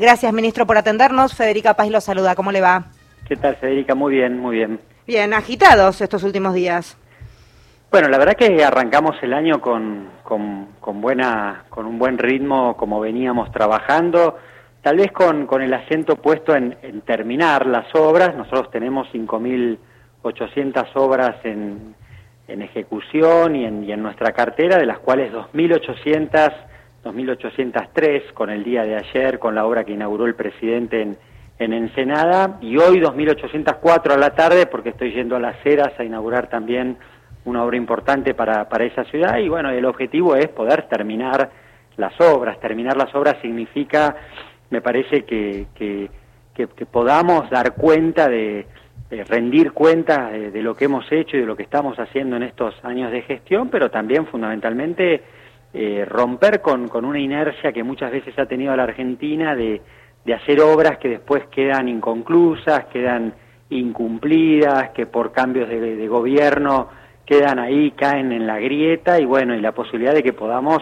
Gracias, ministro, por atendernos. Federica Paz lo saluda. ¿Cómo le va? ¿Qué tal, Federica? Muy bien, muy bien. Bien, agitados estos últimos días. Bueno, la verdad que arrancamos el año con, con, buena, con un buen ritmo, como veníamos trabajando, tal vez con, con el acento puesto en, terminar las obras. Nosotros tenemos 5.800 obras en, en ejecución y en, y en nuestra cartera, de las cuales 2.800 2.803 con el día de ayer, con la obra que inauguró el presidente en, en Ensenada, y hoy 2.804 a la tarde, porque estoy yendo a Las Heras a inaugurar también una obra importante para, para esa ciudad, y bueno, el objetivo es poder terminar las obras. Terminar las obras significa, me parece que, que, que, podamos dar cuenta de, rendir cuenta de, de, lo que hemos hecho y de lo que estamos haciendo en estos años de gestión, pero también fundamentalmente eh, romper con, con, una inercia que muchas veces ha tenido la Argentina de, de hacer obras que después quedan inconclusas, quedan incumplidas, que por cambios de, de, gobierno quedan ahí, caen en la grieta y bueno, y la posibilidad de que podamos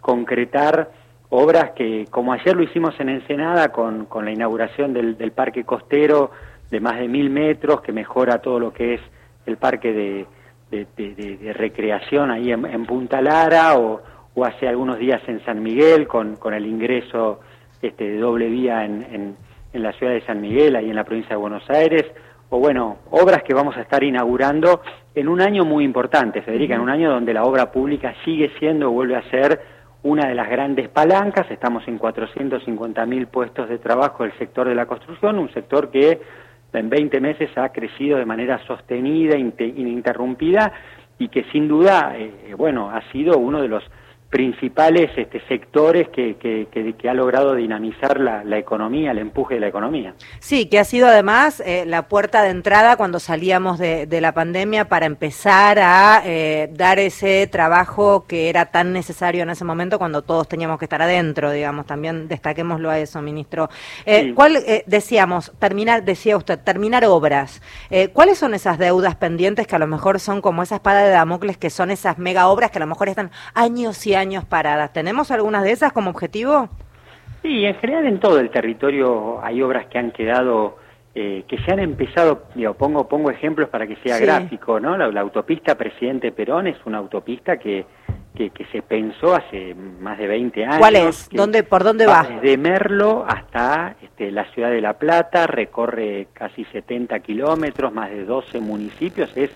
concretar obras que, como ayer lo hicimos en Ensenada con, con la inauguración del, del parque costero de más de mil metros, que mejora todo lo que es el parque de, de, de recreación ahí en, en Punta Lara o, o hace algunos días en San Miguel con, con el ingreso este, de doble vía en, en, la ciudad de San Miguel, ahí en la provincia de Buenos Aires, o bueno, obras que vamos a estar inaugurando en un año muy importante, Federica, en un año donde la obra pública sigue siendo, vuelve a ser una de las grandes palancas, estamos en 450 mil puestos de trabajo del sector de la construcción, un sector que en 20 meses ha crecido de manera sostenida, ininterrumpida y que sin duda, eh, bueno, ha sido uno de los principales este, sectores que, que, que, ha logrado dinamizar la, la, economía, el empuje de la economía. Sí, que ha sido además eh, la puerta de entrada cuando salíamos de, de la pandemia para empezar a eh, dar ese trabajo que era tan necesario en ese momento cuando todos teníamos que estar adentro, digamos, también destaquémoslo a eso, ministro. Eh, sí. ¿Cuál, eh, decíamos, terminar, decía usted, terminar obras? ¿Cuáles son esas deudas pendientes que a lo mejor son como esa espada de Damocles, que son esas mega obras que a lo mejor están años y años años paradas. ¿Tenemos algunas de esas como objetivo? Sí, en general en todo el territorio hay obras que han quedado, eh, que se han empezado, digo, pongo, pongo ejemplos para que sea sí. gráfico, ¿no? La, la, autopista Presidente Perón es una autopista que, que, que, se pensó hace más de 20 años. ¿Cuál es? ¿Dónde, ¿Por dónde va? Desde Merlo hasta este, la ciudad de La Plata, recorre casi 70 kilómetros, más de 12 municipios, es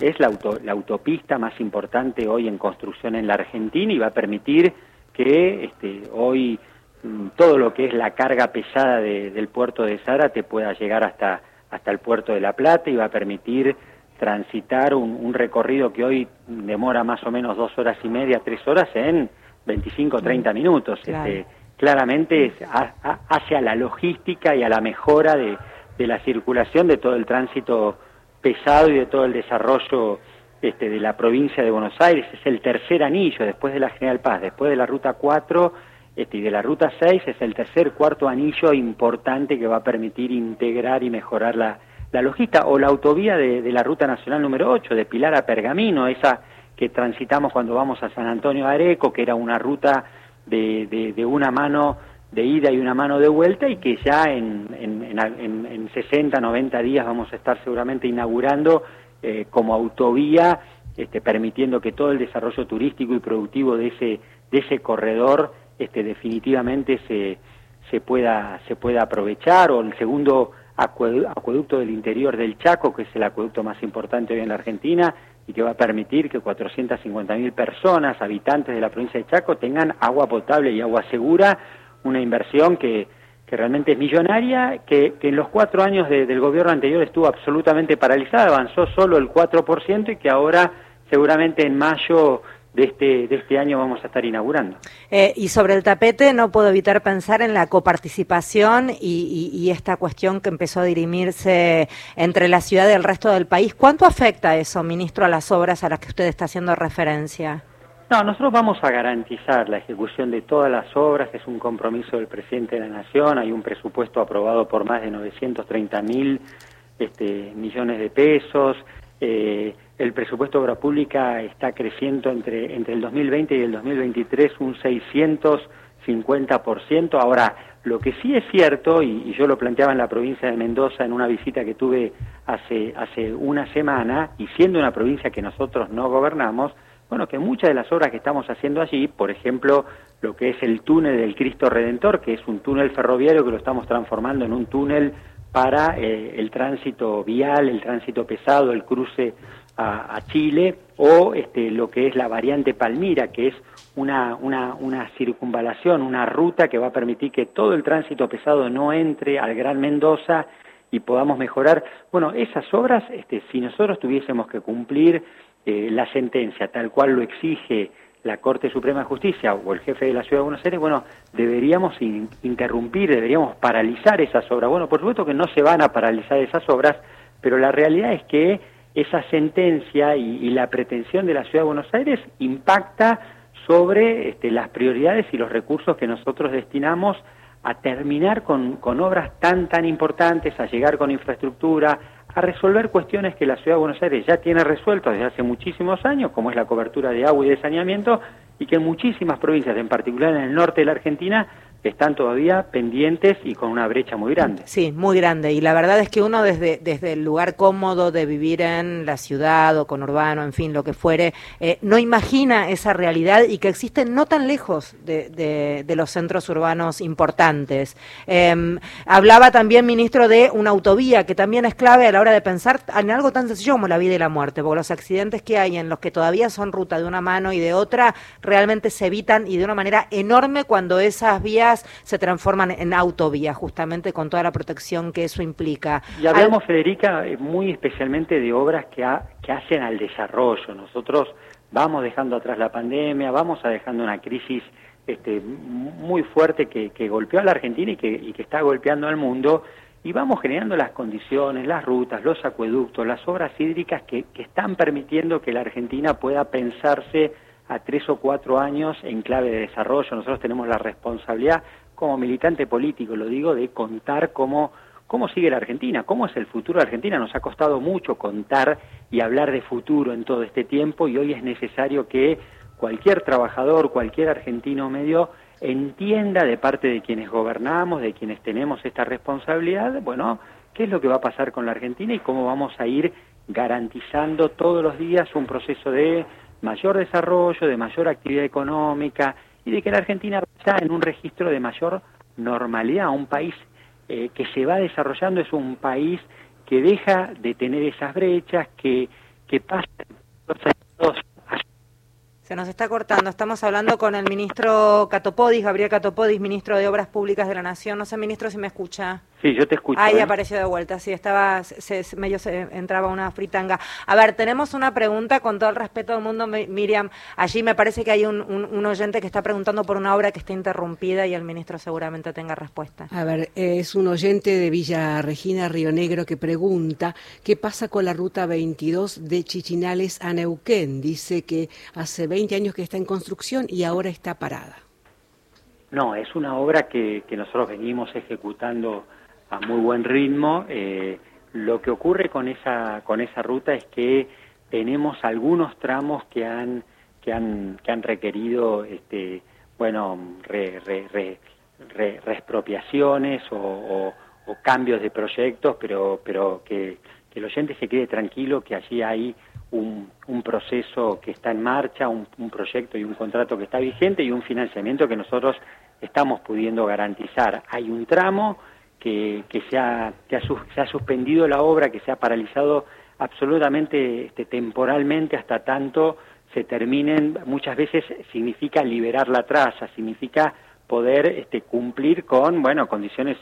es la, auto, la, autopista más importante hoy en construcción en la Argentina y va a permitir que este, hoy mm, todo lo que es la carga pesada de, del puerto de Zárate pueda llegar hasta, hasta el puerto de La Plata y va a permitir transitar un, un recorrido que hoy demora más o menos dos horas y media, tres horas en 25 o 30 minutos. Claro. Este, claramente es a, a, hacia la logística y a la mejora de, de la circulación de todo el tránsito pesado y de todo el desarrollo este, de la provincia de Buenos Aires. Es el tercer anillo después de la General Paz, después de la Ruta 4 este, y de la Ruta 6, es el tercer, cuarto anillo importante que va a permitir integrar y mejorar la, la logística o la autovía de, la Ruta Nacional número 8, de Pilar a Pergamino, esa que transitamos cuando vamos a San Antonio Areco, que era una ruta de, de, de una mano de ida y una mano de vuelta y que ya en, en, en, en 60, 90 días vamos a estar seguramente inaugurando eh, como autovía, este, permitiendo que todo el desarrollo turístico y productivo de ese, de ese corredor este, definitivamente se, se, pueda, se pueda aprovechar, o el segundo acueducto del interior del Chaco, que es el acueducto más importante hoy en la Argentina, y que va a permitir que 450.000 personas, habitantes de la provincia de Chaco, tengan agua potable y agua segura una inversión que, que realmente es millonaria, que, que en los cuatro años de, del gobierno anterior estuvo absolutamente paralizada, avanzó solo el 4% y que ahora seguramente en mayo de este, de este año vamos a estar inaugurando. Eh, y sobre el tapete no puedo evitar pensar en la coparticipación y, y, esta cuestión que empezó a dirimirse entre la ciudad y el resto del país. ¿Cuánto afecta eso, ministro, a las obras a las que usted está haciendo referencia? No, nosotros vamos a garantizar la ejecución de todas las obras, es un compromiso del presidente de la Nación, hay un presupuesto aprobado por más de 930 mil este, millones de pesos, eh, el presupuesto de obra pública está creciendo entre, entre el 2020 y el 2023 un 600 50%. Ahora, lo que sí es cierto, y, yo lo planteaba en la provincia de Mendoza en una visita que tuve hace, hace una semana, y siendo una provincia que nosotros no gobernamos, bueno, que muchas de las obras que estamos haciendo allí, por ejemplo, lo que es el túnel del Cristo Redentor, que es un túnel ferroviario que lo estamos transformando en un túnel para eh, el tránsito vial, el tránsito pesado, el cruce a, Chile, o este, lo que es la variante Palmira, que es una, una, una, circunvalación, una ruta que va a permitir que todo el tránsito pesado no entre al Gran Mendoza y podamos mejorar. Bueno, esas obras, este, si nosotros tuviésemos que cumplir eh, la sentencia tal cual lo exige la Corte Suprema de Justicia o el jefe de la Ciudad de Buenos Aires, bueno, deberíamos interrumpir, deberíamos paralizar esas obras. Bueno, por supuesto que no se van a paralizar esas obras, pero la realidad es que esa sentencia y, la pretensión de la Ciudad de Buenos Aires impacta sobre este, las prioridades y los recursos que nosotros destinamos a terminar con, con obras tan, tan importantes, a llegar con infraestructura, a resolver cuestiones que la Ciudad de Buenos Aires ya tiene resueltas desde hace muchísimos años, como es la cobertura de agua y de saneamiento, y que en muchísimas provincias, en particular en el norte de la Argentina, están todavía pendientes y con una brecha muy grande. Sí, muy grande. Y la verdad es que uno desde, desde el lugar cómodo de vivir en la ciudad o con urbano, en fin, lo que fuere, eh, no imagina esa realidad y que existe no tan lejos de, de, los centros urbanos importantes. Em, hablaba también, ministro, de una autovía que también es clave a la hora de pensar en algo tan sencillo como la vida y la muerte, porque los accidentes que hay en los que todavía son ruta de una mano y de otra realmente se evitan y de una manera enorme cuando esas vías se transforman en autovías, justamente con toda la protección que eso implica. Y hablamos, Federica, eh, muy especialmente de obras que, que hacen al desarrollo. Nosotros vamos dejando atrás la pandemia, vamos a dejando una crisis este, muy fuerte que, golpeó a la Argentina y que, está golpeando al mundo, y vamos generando las condiciones, las rutas, los acueductos, las obras hídricas que, que están permitiendo que la Argentina pueda pensarse a tres o cuatro años en clave de desarrollo. Nosotros tenemos la responsabilidad, como militante político, lo digo, de contar cómo, cómo sigue la Argentina, cómo es el futuro de Argentina. Nos ha costado mucho contar y hablar de futuro en todo este tiempo y hoy es necesario que cualquier trabajador, cualquier argentino medio entienda de parte de quienes gobernamos, de quienes tenemos esta responsabilidad, bueno, qué es lo que va a pasar con la Argentina y cómo vamos a ir garantizando todos los días un proceso de mayor desarrollo, de mayor actividad económica y de que la Argentina está en un registro de mayor normalidad. Un país eh, que se va desarrollando es un país que deja de tener esas brechas, que, que pasa se nos está cortando. Estamos hablando con el ministro Catopodis, Gabriel Catopodis, ministro de Obras Públicas de la Nación. No sé, ministro, si me escucha. Sí, yo te escucho. Ahí ¿eh? apareció de vuelta, sí, estaba, se, medio se entraba una fritanga. A ver, tenemos una pregunta con todo el respeto del mundo, Miriam. Allí me parece que hay un, un, oyente que está preguntando por una obra que está interrumpida y el ministro seguramente tenga respuesta. A ver, es un oyente de Villa Regina, Río Negro, que pregunta qué pasa con la ruta 22 de Chichinales a Neuquén. Dice que hace 20 años que está en construcción y ahora está parada. No, es una obra que, que nosotros venimos ejecutando a muy buen ritmo. Eh, lo que ocurre con esa, con esa ruta es que tenemos algunos tramos que han, que han, que han requerido, este, bueno, re, re, reexpropiaciones o, o, cambios de proyectos, pero, pero que, que el oyente se quede tranquilo que allí hay un, un proceso que está en marcha, un, un, proyecto y un contrato que está vigente y un financiamiento que nosotros estamos pudiendo garantizar. Hay un tramo que, que, se, ha, que ha, se ha suspendido la obra, que se ha paralizado absolutamente este, temporalmente hasta tanto se terminen, muchas veces significa liberar la traza, significa poder este, cumplir con, bueno, condiciones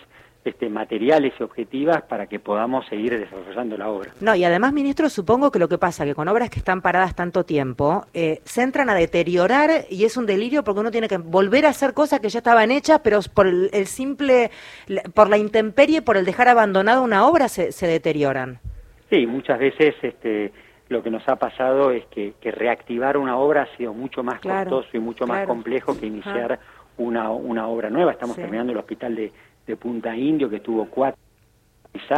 este, materiales y objetivas para que podamos seguir desarrollando la obra. No, y además, ministro, supongo que lo que pasa que con obras que están paradas tanto tiempo, eh, se entran a deteriorar y es un delirio porque uno tiene que volver a hacer cosas que ya estaban hechas, pero por el, simple, por la intemperie, por el dejar abandonada una obra, se, deterioran. Sí, muchas veces este, lo que nos ha pasado es que, reactivar una obra ha sido mucho más costoso y mucho más complejo que iniciar una, una obra nueva. Estamos terminando el hospital de de Punta Indio que tuvo cuatro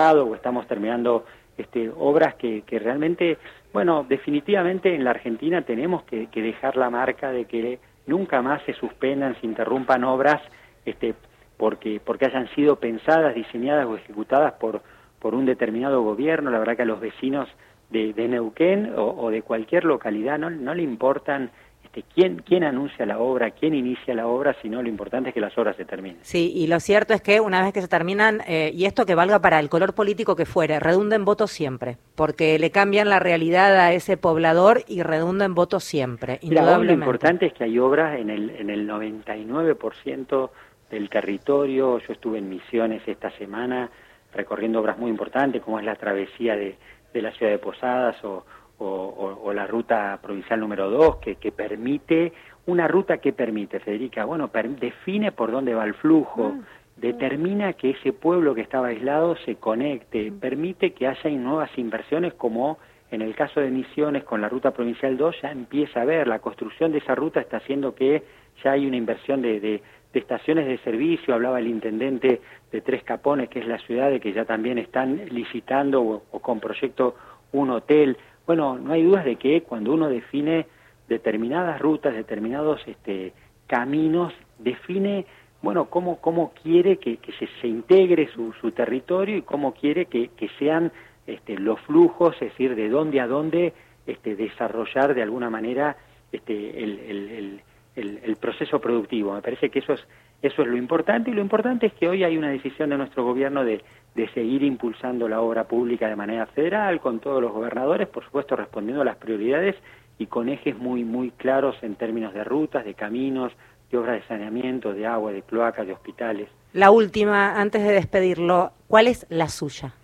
o estamos terminando este, obras que, que realmente, bueno, definitivamente en la Argentina tenemos que, dejar la marca de que nunca más se suspendan, se interrumpan obras este, porque, porque hayan sido pensadas, diseñadas o ejecutadas por, por un determinado gobierno. La verdad que a los vecinos de, Neuquén o, de cualquier localidad no, no le importan este, quién, quién anuncia la obra, quién inicia la obra, sino lo importante es que las obras se terminen. Sí, y lo cierto es que una vez que se terminan, eh, y esto que valga para el color político que fuere, redunda en votos siempre, porque le cambian la realidad a ese poblador y redunda en votos siempre, indudablemente. lo importante es que hay obras en el, en el 99% del territorio. Yo estuve en Misiones esta semana recorriendo obras muy importantes, como es la travesía de, de la ciudad de Posadas o, o, la ruta provincial número 2, que, que, permite, una ruta que permite, Federica, bueno, define por dónde va el flujo, ah, determina que ese pueblo que estaba aislado se conecte, permite que haya nuevas inversiones como en el caso de Misiones con la ruta provincial 2 ya empieza a ver, la construcción de esa ruta está haciendo que ya hay una inversión de, de, estaciones de servicio, hablaba el intendente de Tres Capones, que es la ciudad de que ya también están licitando o con proyecto un hotel, bueno, no hay dudas de que cuando uno define determinadas rutas, determinados este, caminos, define, bueno, cómo, cómo quiere que, se, integre su, territorio y cómo quiere que, sean este, los flujos, es decir, de dónde a dónde este, desarrollar de alguna manera este, el, el, proceso productivo. Me parece que eso es, eso es lo importante y lo importante es que hoy hay una decisión de nuestro gobierno de, de seguir impulsando la obra pública de manera federal, con todos los gobernadores, por supuesto respondiendo a las prioridades y con ejes muy, muy claros en términos de rutas, de caminos, de obras de saneamiento, de agua, de cloacas, de hospitales. La última, antes de despedirlo, ¿cuál es la suya?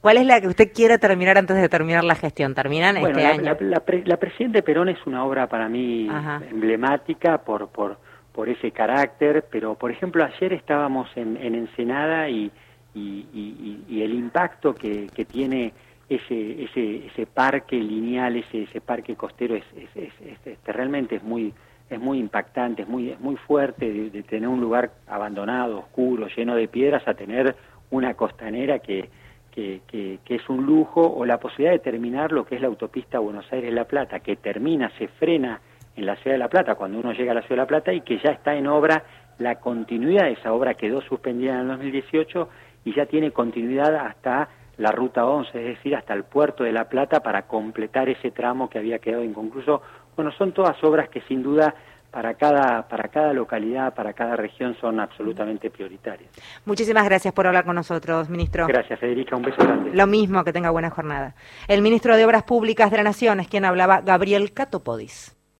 ¿Cuál es la que usted quiere terminar antes de terminar la gestión? ¿Terminan este la, año? La, la, Presidente Perón es una obra para mí emblemática por, por, por ese carácter, pero por ejemplo ayer estábamos en, en Ensenada y y, el impacto que, que tiene ese, ese, ese parque lineal, ese, ese parque costero, es, es, este, realmente es muy, es muy impactante, es muy, es muy fuerte de, tener un lugar abandonado, oscuro, lleno de piedras, a tener una costanera que, que, que, que, es un lujo, o la posibilidad de terminar lo que es la autopista Buenos Aires-La Plata, que termina, se frena en la ciudad de La Plata, cuando uno llega a la ciudad de La Plata, y que ya está en obra, la continuidad de esa obra quedó suspendida en el 2018 y ya tiene continuidad hasta la ruta 11, es decir, hasta el puerto de La Plata para completar ese tramo que había quedado inconcluso. Bueno, son todas obras que sin duda para cada, para cada localidad, para cada región son absolutamente prioritarias. Muchísimas gracias por hablar con nosotros, ministro. Gracias, Federica, un beso grande. Lo mismo, que tenga buena jornada. El ministro de Obras Públicas de la Nación es quien hablaba, Gabriel Catopodis.